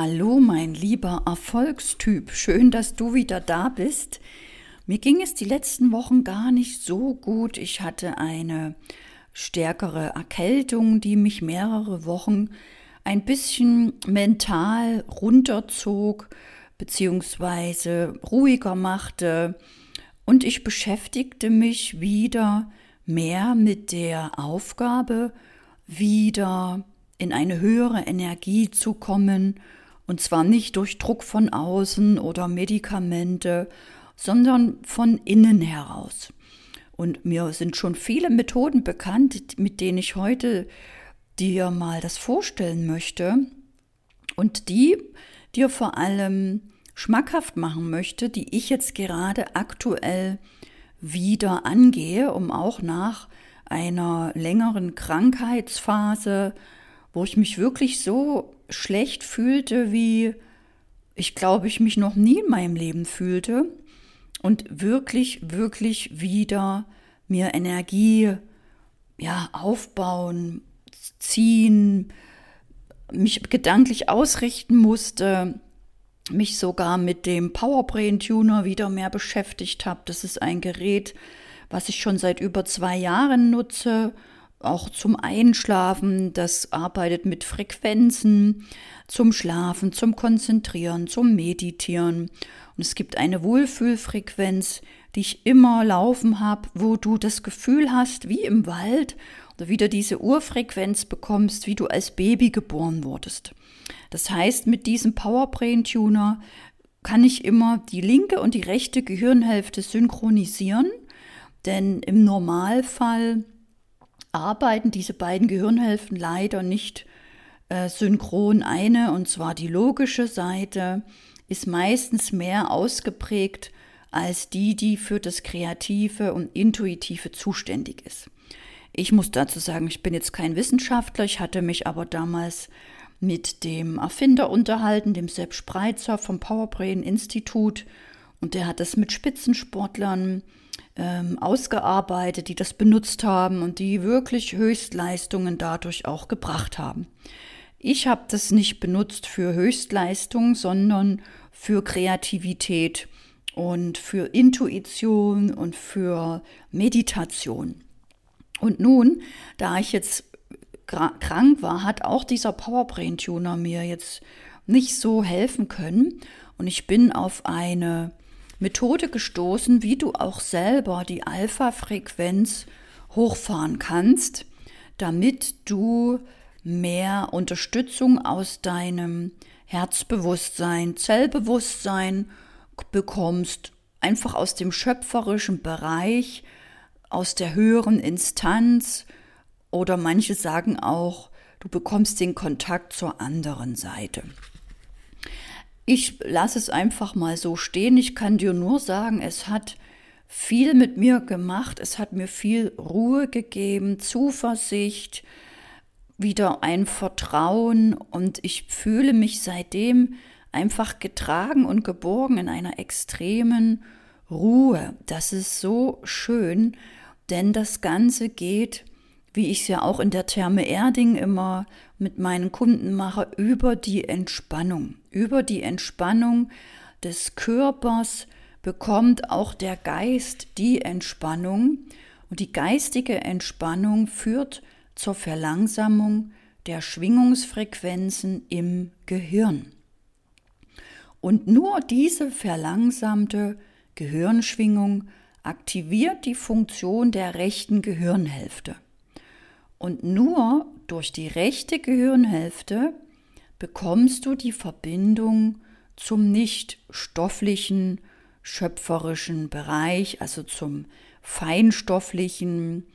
Hallo, mein lieber Erfolgstyp. Schön, dass du wieder da bist. Mir ging es die letzten Wochen gar nicht so gut. Ich hatte eine stärkere Erkältung, die mich mehrere Wochen ein bisschen mental runterzog beziehungsweise ruhiger machte. Und ich beschäftigte mich wieder mehr mit der Aufgabe, wieder in eine höhere Energie zu kommen und zwar nicht durch Druck von außen oder Medikamente, sondern von innen heraus. Und mir sind schon viele Methoden bekannt, mit denen ich heute dir mal das vorstellen möchte und die dir vor allem schmackhaft machen möchte, die ich jetzt gerade aktuell wieder angehe, um auch nach einer längeren Krankheitsphase, wo ich mich wirklich so schlecht fühlte, wie ich glaube, ich mich noch nie in meinem Leben fühlte und wirklich, wirklich wieder mir Energie ja, aufbauen, ziehen, mich gedanklich ausrichten musste, mich sogar mit dem Powerbrain Tuner wieder mehr beschäftigt habe. Das ist ein Gerät, was ich schon seit über zwei Jahren nutze auch zum Einschlafen, das arbeitet mit Frequenzen, zum Schlafen, zum Konzentrieren, zum Meditieren. Und es gibt eine Wohlfühlfrequenz, die ich immer laufen habe, wo du das Gefühl hast, wie im Wald, oder wieder diese Urfrequenz bekommst, wie du als Baby geboren wurdest. Das heißt, mit diesem Powerbrain Tuner kann ich immer die linke und die rechte Gehirnhälfte synchronisieren, denn im Normalfall arbeiten diese beiden Gehirnhälften leider nicht äh, synchron. Eine, und zwar die logische Seite, ist meistens mehr ausgeprägt als die, die für das Kreative und Intuitive zuständig ist. Ich muss dazu sagen, ich bin jetzt kein Wissenschaftler, ich hatte mich aber damals mit dem Erfinder unterhalten, dem Sepp Spreitzer vom Powerbrain Institut, und der hat das mit Spitzensportlern ähm, ausgearbeitet, die das benutzt haben und die wirklich Höchstleistungen dadurch auch gebracht haben. Ich habe das nicht benutzt für Höchstleistung, sondern für Kreativität und für Intuition und für Meditation. Und nun, da ich jetzt krank war, hat auch dieser Powerbrain Tuner mir jetzt nicht so helfen können. Und ich bin auf eine Methode gestoßen, wie du auch selber die Alpha-Frequenz hochfahren kannst, damit du mehr Unterstützung aus deinem Herzbewusstsein, Zellbewusstsein bekommst, einfach aus dem schöpferischen Bereich, aus der höheren Instanz oder manche sagen auch, du bekommst den Kontakt zur anderen Seite. Ich lasse es einfach mal so stehen. Ich kann dir nur sagen, es hat viel mit mir gemacht. Es hat mir viel Ruhe gegeben, Zuversicht, wieder ein Vertrauen und ich fühle mich seitdem einfach getragen und geborgen in einer extremen Ruhe. Das ist so schön, denn das Ganze geht wie ich es ja auch in der Therme Erding immer mit meinen Kunden mache, über die Entspannung. Über die Entspannung des Körpers bekommt auch der Geist die Entspannung und die geistige Entspannung führt zur Verlangsamung der Schwingungsfrequenzen im Gehirn. Und nur diese verlangsamte Gehirnschwingung aktiviert die Funktion der rechten Gehirnhälfte. Und nur durch die rechte Gehirnhälfte bekommst du die Verbindung zum nicht stofflichen, schöpferischen Bereich, also zum feinstofflichen,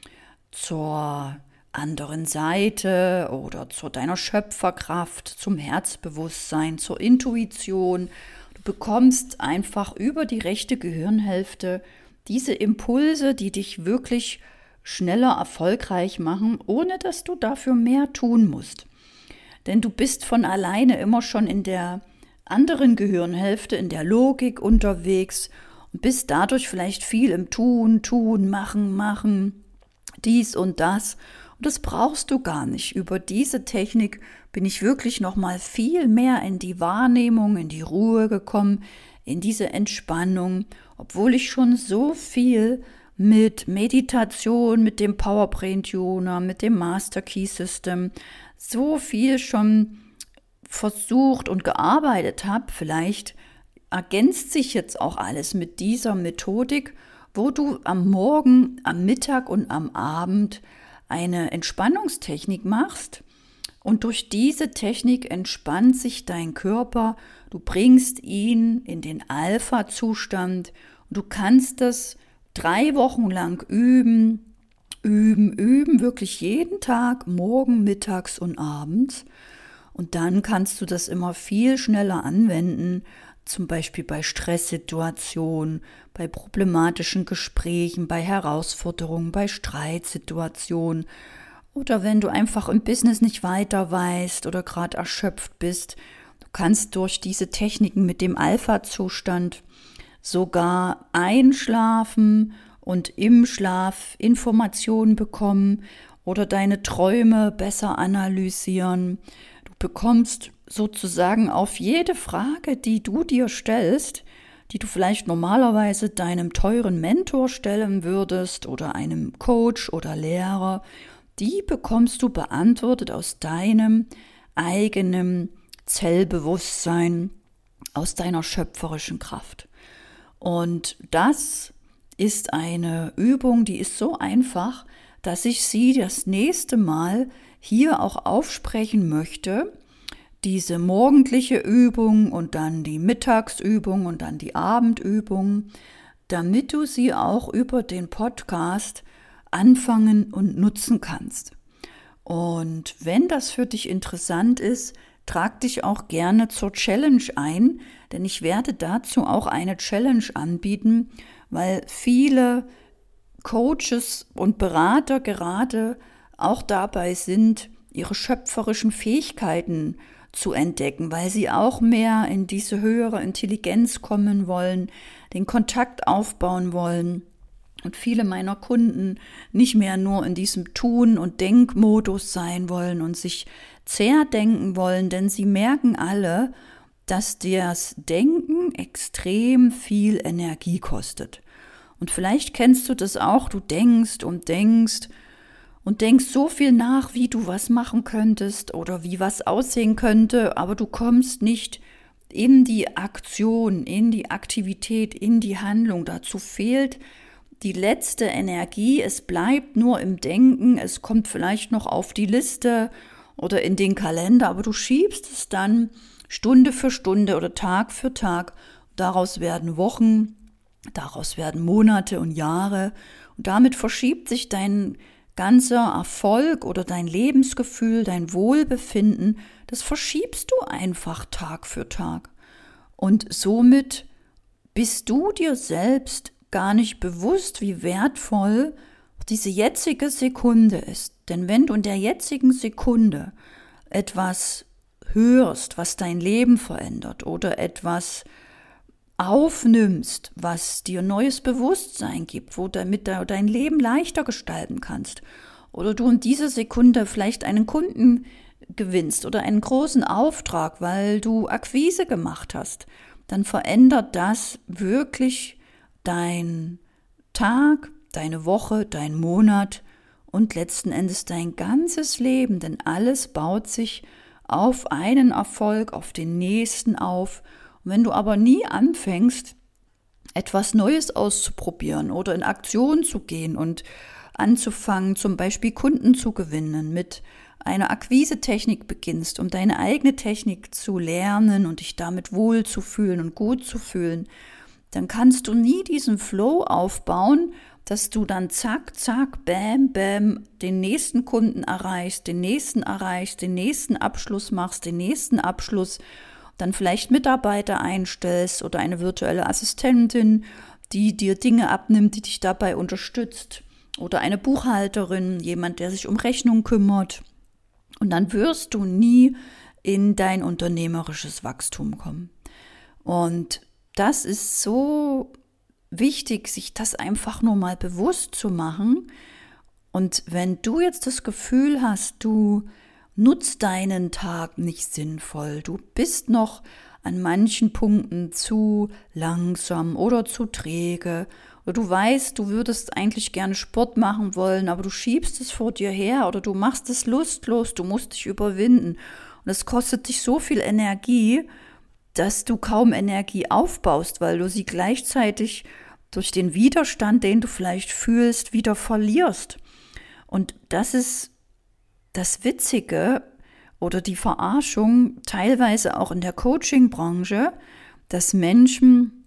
zur anderen Seite oder zu deiner Schöpferkraft, zum Herzbewusstsein, zur Intuition. Du bekommst einfach über die rechte Gehirnhälfte diese Impulse, die dich wirklich schneller erfolgreich machen, ohne dass du dafür mehr tun musst. Denn du bist von alleine immer schon in der anderen Gehirnhälfte, in der Logik unterwegs und bist dadurch vielleicht viel im Tun, Tun, Machen, Machen, dies und das. Und das brauchst du gar nicht. Über diese Technik bin ich wirklich noch mal viel mehr in die Wahrnehmung, in die Ruhe gekommen, in diese Entspannung, obwohl ich schon so viel mit Meditation, mit dem Powerbrain Tuner, mit dem Master Key System, so viel schon versucht und gearbeitet habe. Vielleicht ergänzt sich jetzt auch alles mit dieser Methodik, wo du am Morgen, am Mittag und am Abend eine Entspannungstechnik machst. Und durch diese Technik entspannt sich dein Körper, du bringst ihn in den Alpha-Zustand und du kannst das drei Wochen lang üben, üben, üben, wirklich jeden Tag, morgen, mittags und abends. Und dann kannst du das immer viel schneller anwenden, zum Beispiel bei Stresssituationen, bei problematischen Gesprächen, bei Herausforderungen, bei Streitsituationen oder wenn du einfach im Business nicht weiter weißt oder gerade erschöpft bist. Du kannst durch diese Techniken mit dem Alpha-Zustand sogar einschlafen und im Schlaf Informationen bekommen oder deine Träume besser analysieren. Du bekommst sozusagen auf jede Frage, die du dir stellst, die du vielleicht normalerweise deinem teuren Mentor stellen würdest oder einem Coach oder Lehrer, die bekommst du beantwortet aus deinem eigenen Zellbewusstsein, aus deiner schöpferischen Kraft. Und das ist eine Übung, die ist so einfach, dass ich sie das nächste Mal hier auch aufsprechen möchte. Diese morgendliche Übung und dann die Mittagsübung und dann die Abendübung, damit du sie auch über den Podcast anfangen und nutzen kannst. Und wenn das für dich interessant ist, trag dich auch gerne zur Challenge ein, denn ich werde dazu auch eine Challenge anbieten, weil viele Coaches und Berater gerade auch dabei sind, ihre schöpferischen Fähigkeiten zu entdecken, weil sie auch mehr in diese höhere Intelligenz kommen wollen, den Kontakt aufbauen wollen. Und viele meiner Kunden nicht mehr nur in diesem Tun- und Denkmodus sein wollen und sich zerdenken wollen, denn sie merken alle, dass das Denken extrem viel Energie kostet. Und vielleicht kennst du das auch, du denkst und denkst und denkst so viel nach, wie du was machen könntest oder wie was aussehen könnte, aber du kommst nicht in die Aktion, in die Aktivität, in die Handlung. Dazu fehlt die letzte Energie, es bleibt nur im Denken, es kommt vielleicht noch auf die Liste oder in den Kalender, aber du schiebst es dann Stunde für Stunde oder Tag für Tag. Daraus werden Wochen, daraus werden Monate und Jahre. Und damit verschiebt sich dein ganzer Erfolg oder dein Lebensgefühl, dein Wohlbefinden, das verschiebst du einfach Tag für Tag. Und somit bist du dir selbst gar nicht bewusst, wie wertvoll diese jetzige Sekunde ist. Denn wenn du in der jetzigen Sekunde etwas hörst, was dein Leben verändert oder etwas aufnimmst, was dir neues Bewusstsein gibt, wo damit du dein Leben leichter gestalten kannst. Oder du in dieser Sekunde vielleicht einen Kunden gewinnst oder einen großen Auftrag, weil du Akquise gemacht hast, dann verändert das wirklich dein Tag, deine Woche, dein Monat und letzten Endes dein ganzes Leben, denn alles baut sich auf einen Erfolg, auf den nächsten auf. Und wenn du aber nie anfängst, etwas Neues auszuprobieren oder in Aktion zu gehen und anzufangen, zum Beispiel Kunden zu gewinnen, mit einer Akquisetechnik beginnst, um deine eigene Technik zu lernen und dich damit wohl zu fühlen und gut zu fühlen, dann kannst du nie diesen Flow aufbauen dass du dann zack, zack, bam, bam den nächsten Kunden erreichst, den nächsten erreichst, den nächsten Abschluss machst, den nächsten Abschluss, dann vielleicht Mitarbeiter einstellst oder eine virtuelle Assistentin, die dir Dinge abnimmt, die dich dabei unterstützt oder eine Buchhalterin, jemand, der sich um Rechnung kümmert. Und dann wirst du nie in dein unternehmerisches Wachstum kommen. Und das ist so wichtig, sich das einfach nur mal bewusst zu machen Und wenn du jetzt das Gefühl hast, du nutzt deinen Tag nicht sinnvoll, du bist noch an manchen Punkten zu langsam oder zu träge, oder du weißt, du würdest eigentlich gerne Sport machen wollen, aber du schiebst es vor dir her oder du machst es lustlos, du musst dich überwinden. Und es kostet dich so viel Energie, dass du kaum Energie aufbaust, weil du sie gleichzeitig durch den Widerstand, den du vielleicht fühlst, wieder verlierst. Und das ist das Witzige oder die Verarschung, teilweise auch in der Coaching-Branche, dass Menschen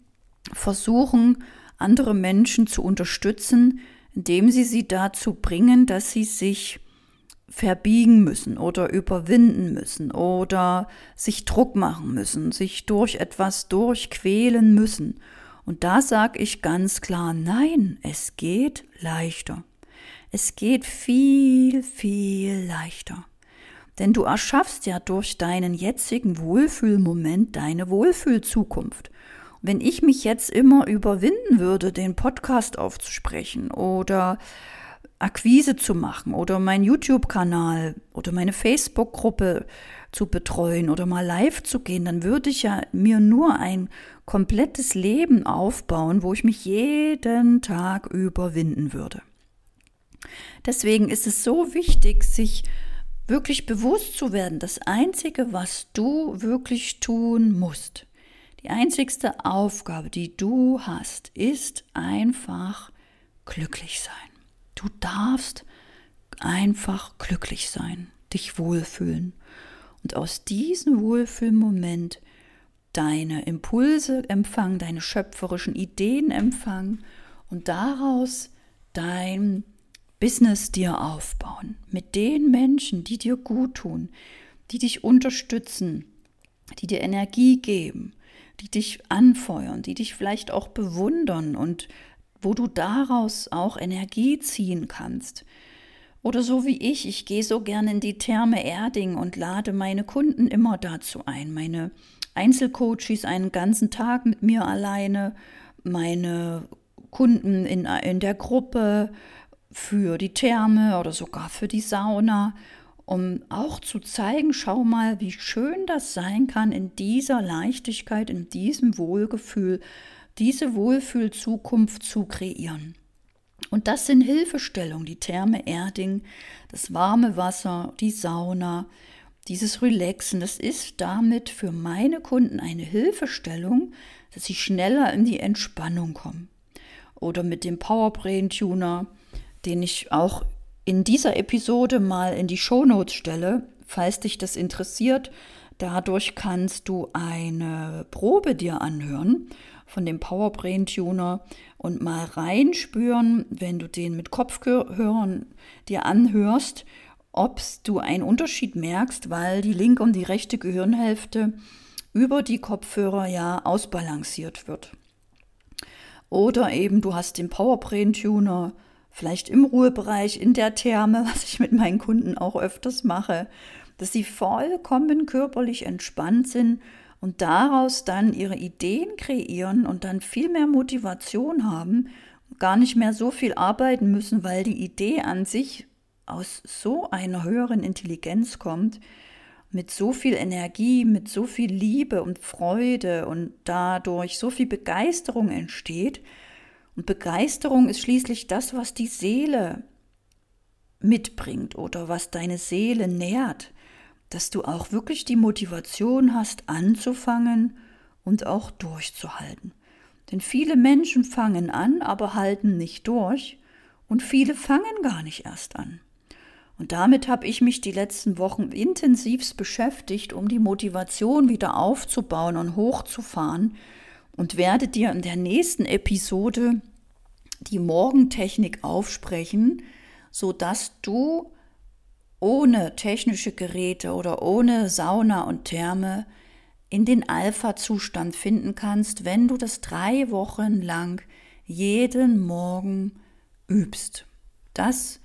versuchen, andere Menschen zu unterstützen, indem sie sie dazu bringen, dass sie sich verbiegen müssen oder überwinden müssen oder sich Druck machen müssen, sich durch etwas durchquälen müssen. Und da sage ich ganz klar, nein, es geht leichter. Es geht viel, viel leichter. Denn du erschaffst ja durch deinen jetzigen Wohlfühlmoment deine Wohlfühlzukunft. Wenn ich mich jetzt immer überwinden würde, den Podcast aufzusprechen oder Akquise zu machen oder meinen YouTube-Kanal oder meine Facebook-Gruppe zu betreuen oder mal live zu gehen, dann würde ich ja mir nur ein komplettes Leben aufbauen, wo ich mich jeden Tag überwinden würde. Deswegen ist es so wichtig, sich wirklich bewusst zu werden, das Einzige, was du wirklich tun musst, die einzigste Aufgabe, die du hast, ist einfach glücklich sein. Du darfst einfach glücklich sein, dich wohlfühlen und aus diesem Wohlfühlmoment deine Impulse empfangen, deine schöpferischen Ideen empfangen und daraus dein Business dir aufbauen. Mit den Menschen, die dir gut tun, die dich unterstützen, die dir Energie geben, die dich anfeuern, die dich vielleicht auch bewundern und wo du daraus auch Energie ziehen kannst. Oder so wie ich, ich gehe so gerne in die Therme Erding und lade meine Kunden immer dazu ein, meine Einzelcoaches einen ganzen Tag mit mir alleine, meine Kunden in, in der Gruppe, für die Therme oder sogar für die Sauna, um auch zu zeigen, schau mal, wie schön das sein kann, in dieser Leichtigkeit, in diesem Wohlgefühl, diese Wohlfühlzukunft zu kreieren. Und das sind Hilfestellungen, die Therme Erding, das warme Wasser, die Sauna, dieses Relaxen, das ist damit für meine Kunden eine Hilfestellung, dass sie schneller in die Entspannung kommen. Oder mit dem Powerbrain Tuner, den ich auch in dieser Episode mal in die Shownotes stelle, falls dich das interessiert. Dadurch kannst du eine Probe dir anhören von dem Powerbrain Tuner und mal reinspüren, wenn du den mit Kopfhörern dir anhörst, ob du einen Unterschied merkst, weil die linke und die rechte Gehirnhälfte über die Kopfhörer ja ausbalanciert wird. Oder eben du hast den Powerbrain Tuner vielleicht im Ruhebereich, in der Therme, was ich mit meinen Kunden auch öfters mache, dass sie vollkommen körperlich entspannt sind und daraus dann ihre Ideen kreieren und dann viel mehr Motivation haben, gar nicht mehr so viel arbeiten müssen, weil die Idee an sich aus so einer höheren Intelligenz kommt, mit so viel Energie, mit so viel Liebe und Freude und dadurch so viel Begeisterung entsteht, und Begeisterung ist schließlich das, was die Seele mitbringt oder was deine Seele nährt, dass du auch wirklich die Motivation hast, anzufangen und auch durchzuhalten. Denn viele Menschen fangen an, aber halten nicht durch und viele fangen gar nicht erst an. Und damit habe ich mich die letzten Wochen intensivst beschäftigt, um die Motivation wieder aufzubauen und hochzufahren, und werde dir in der nächsten Episode die Morgentechnik aufsprechen, so dass du ohne technische Geräte oder ohne Sauna und Therme in den Alpha-Zustand finden kannst, wenn du das drei Wochen lang jeden Morgen übst. Das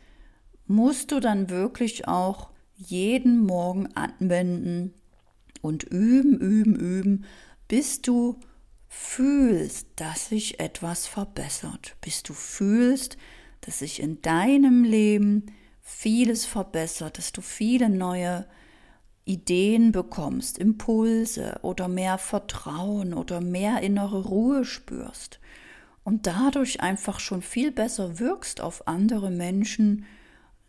musst du dann wirklich auch jeden Morgen anwenden und üben, üben, üben, bis du fühlst, dass sich etwas verbessert, bis du fühlst, dass sich in deinem Leben vieles verbessert, dass du viele neue Ideen bekommst, Impulse oder mehr Vertrauen oder mehr innere Ruhe spürst und dadurch einfach schon viel besser wirkst auf andere Menschen,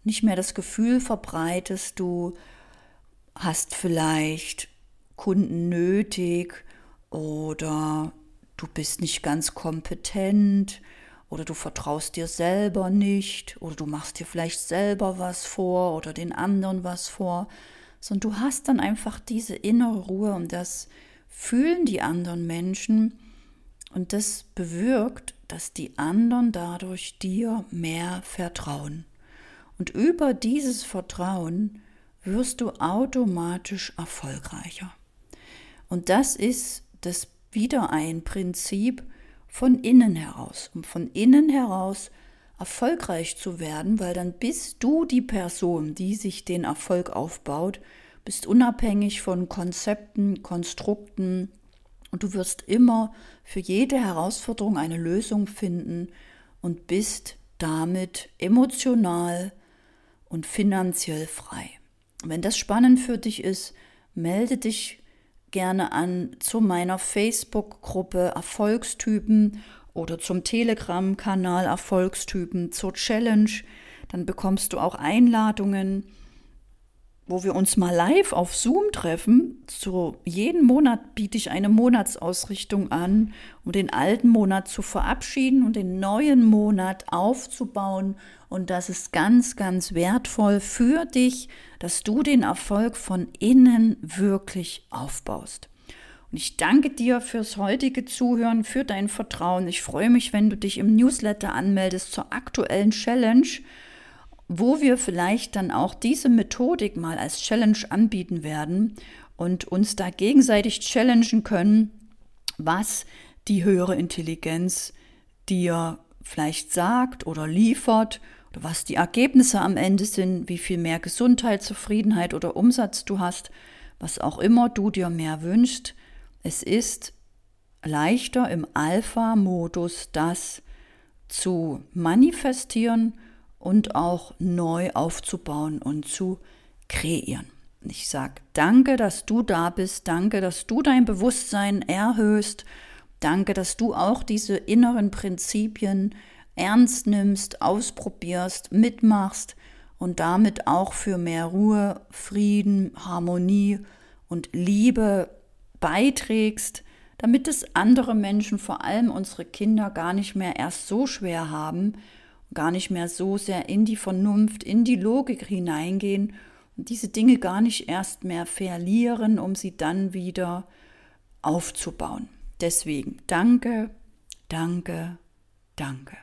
nicht mehr das Gefühl verbreitest, du hast vielleicht Kunden nötig oder du bist nicht ganz kompetent oder du vertraust dir selber nicht oder du machst dir vielleicht selber was vor oder den anderen was vor, sondern du hast dann einfach diese innere Ruhe und das fühlen die anderen Menschen und das bewirkt, dass die anderen dadurch dir mehr vertrauen. Und über dieses Vertrauen wirst du automatisch erfolgreicher. Und das ist das wieder ein Prinzip von innen heraus, um von innen heraus erfolgreich zu werden, weil dann bist du die Person, die sich den Erfolg aufbaut, bist unabhängig von Konzepten, Konstrukten und du wirst immer für jede Herausforderung eine Lösung finden und bist damit emotional und finanziell frei. Wenn das spannend für dich ist, melde dich gerne an zu meiner Facebook-Gruppe Erfolgstypen oder zum Telegram-Kanal Erfolgstypen, zur Challenge. Dann bekommst du auch Einladungen, wo wir uns mal live auf Zoom treffen. So jeden Monat biete ich eine Monatsausrichtung an, um den alten Monat zu verabschieden und den neuen Monat aufzubauen. Und das ist ganz, ganz wertvoll für dich, dass du den Erfolg von innen wirklich aufbaust. Und ich danke dir fürs heutige Zuhören, für dein Vertrauen. Ich freue mich, wenn du dich im Newsletter anmeldest zur aktuellen Challenge, wo wir vielleicht dann auch diese Methodik mal als Challenge anbieten werden und uns da gegenseitig challengen können, was die höhere Intelligenz dir vielleicht sagt oder liefert oder was die Ergebnisse am Ende sind, wie viel mehr Gesundheit, Zufriedenheit oder Umsatz du hast, was auch immer du dir mehr wünschst. Es ist leichter im Alpha-Modus das zu manifestieren und auch neu aufzubauen und zu kreieren. Ich sage danke, dass du da bist, danke, dass du dein Bewusstsein erhöhst, danke, dass du auch diese inneren Prinzipien ernst nimmst, ausprobierst, mitmachst und damit auch für mehr Ruhe, Frieden, Harmonie und Liebe beiträgst, damit es andere Menschen, vor allem unsere Kinder, gar nicht mehr erst so schwer haben, gar nicht mehr so sehr in die Vernunft, in die Logik hineingehen und diese Dinge gar nicht erst mehr verlieren, um sie dann wieder aufzubauen. Deswegen danke, danke, danke.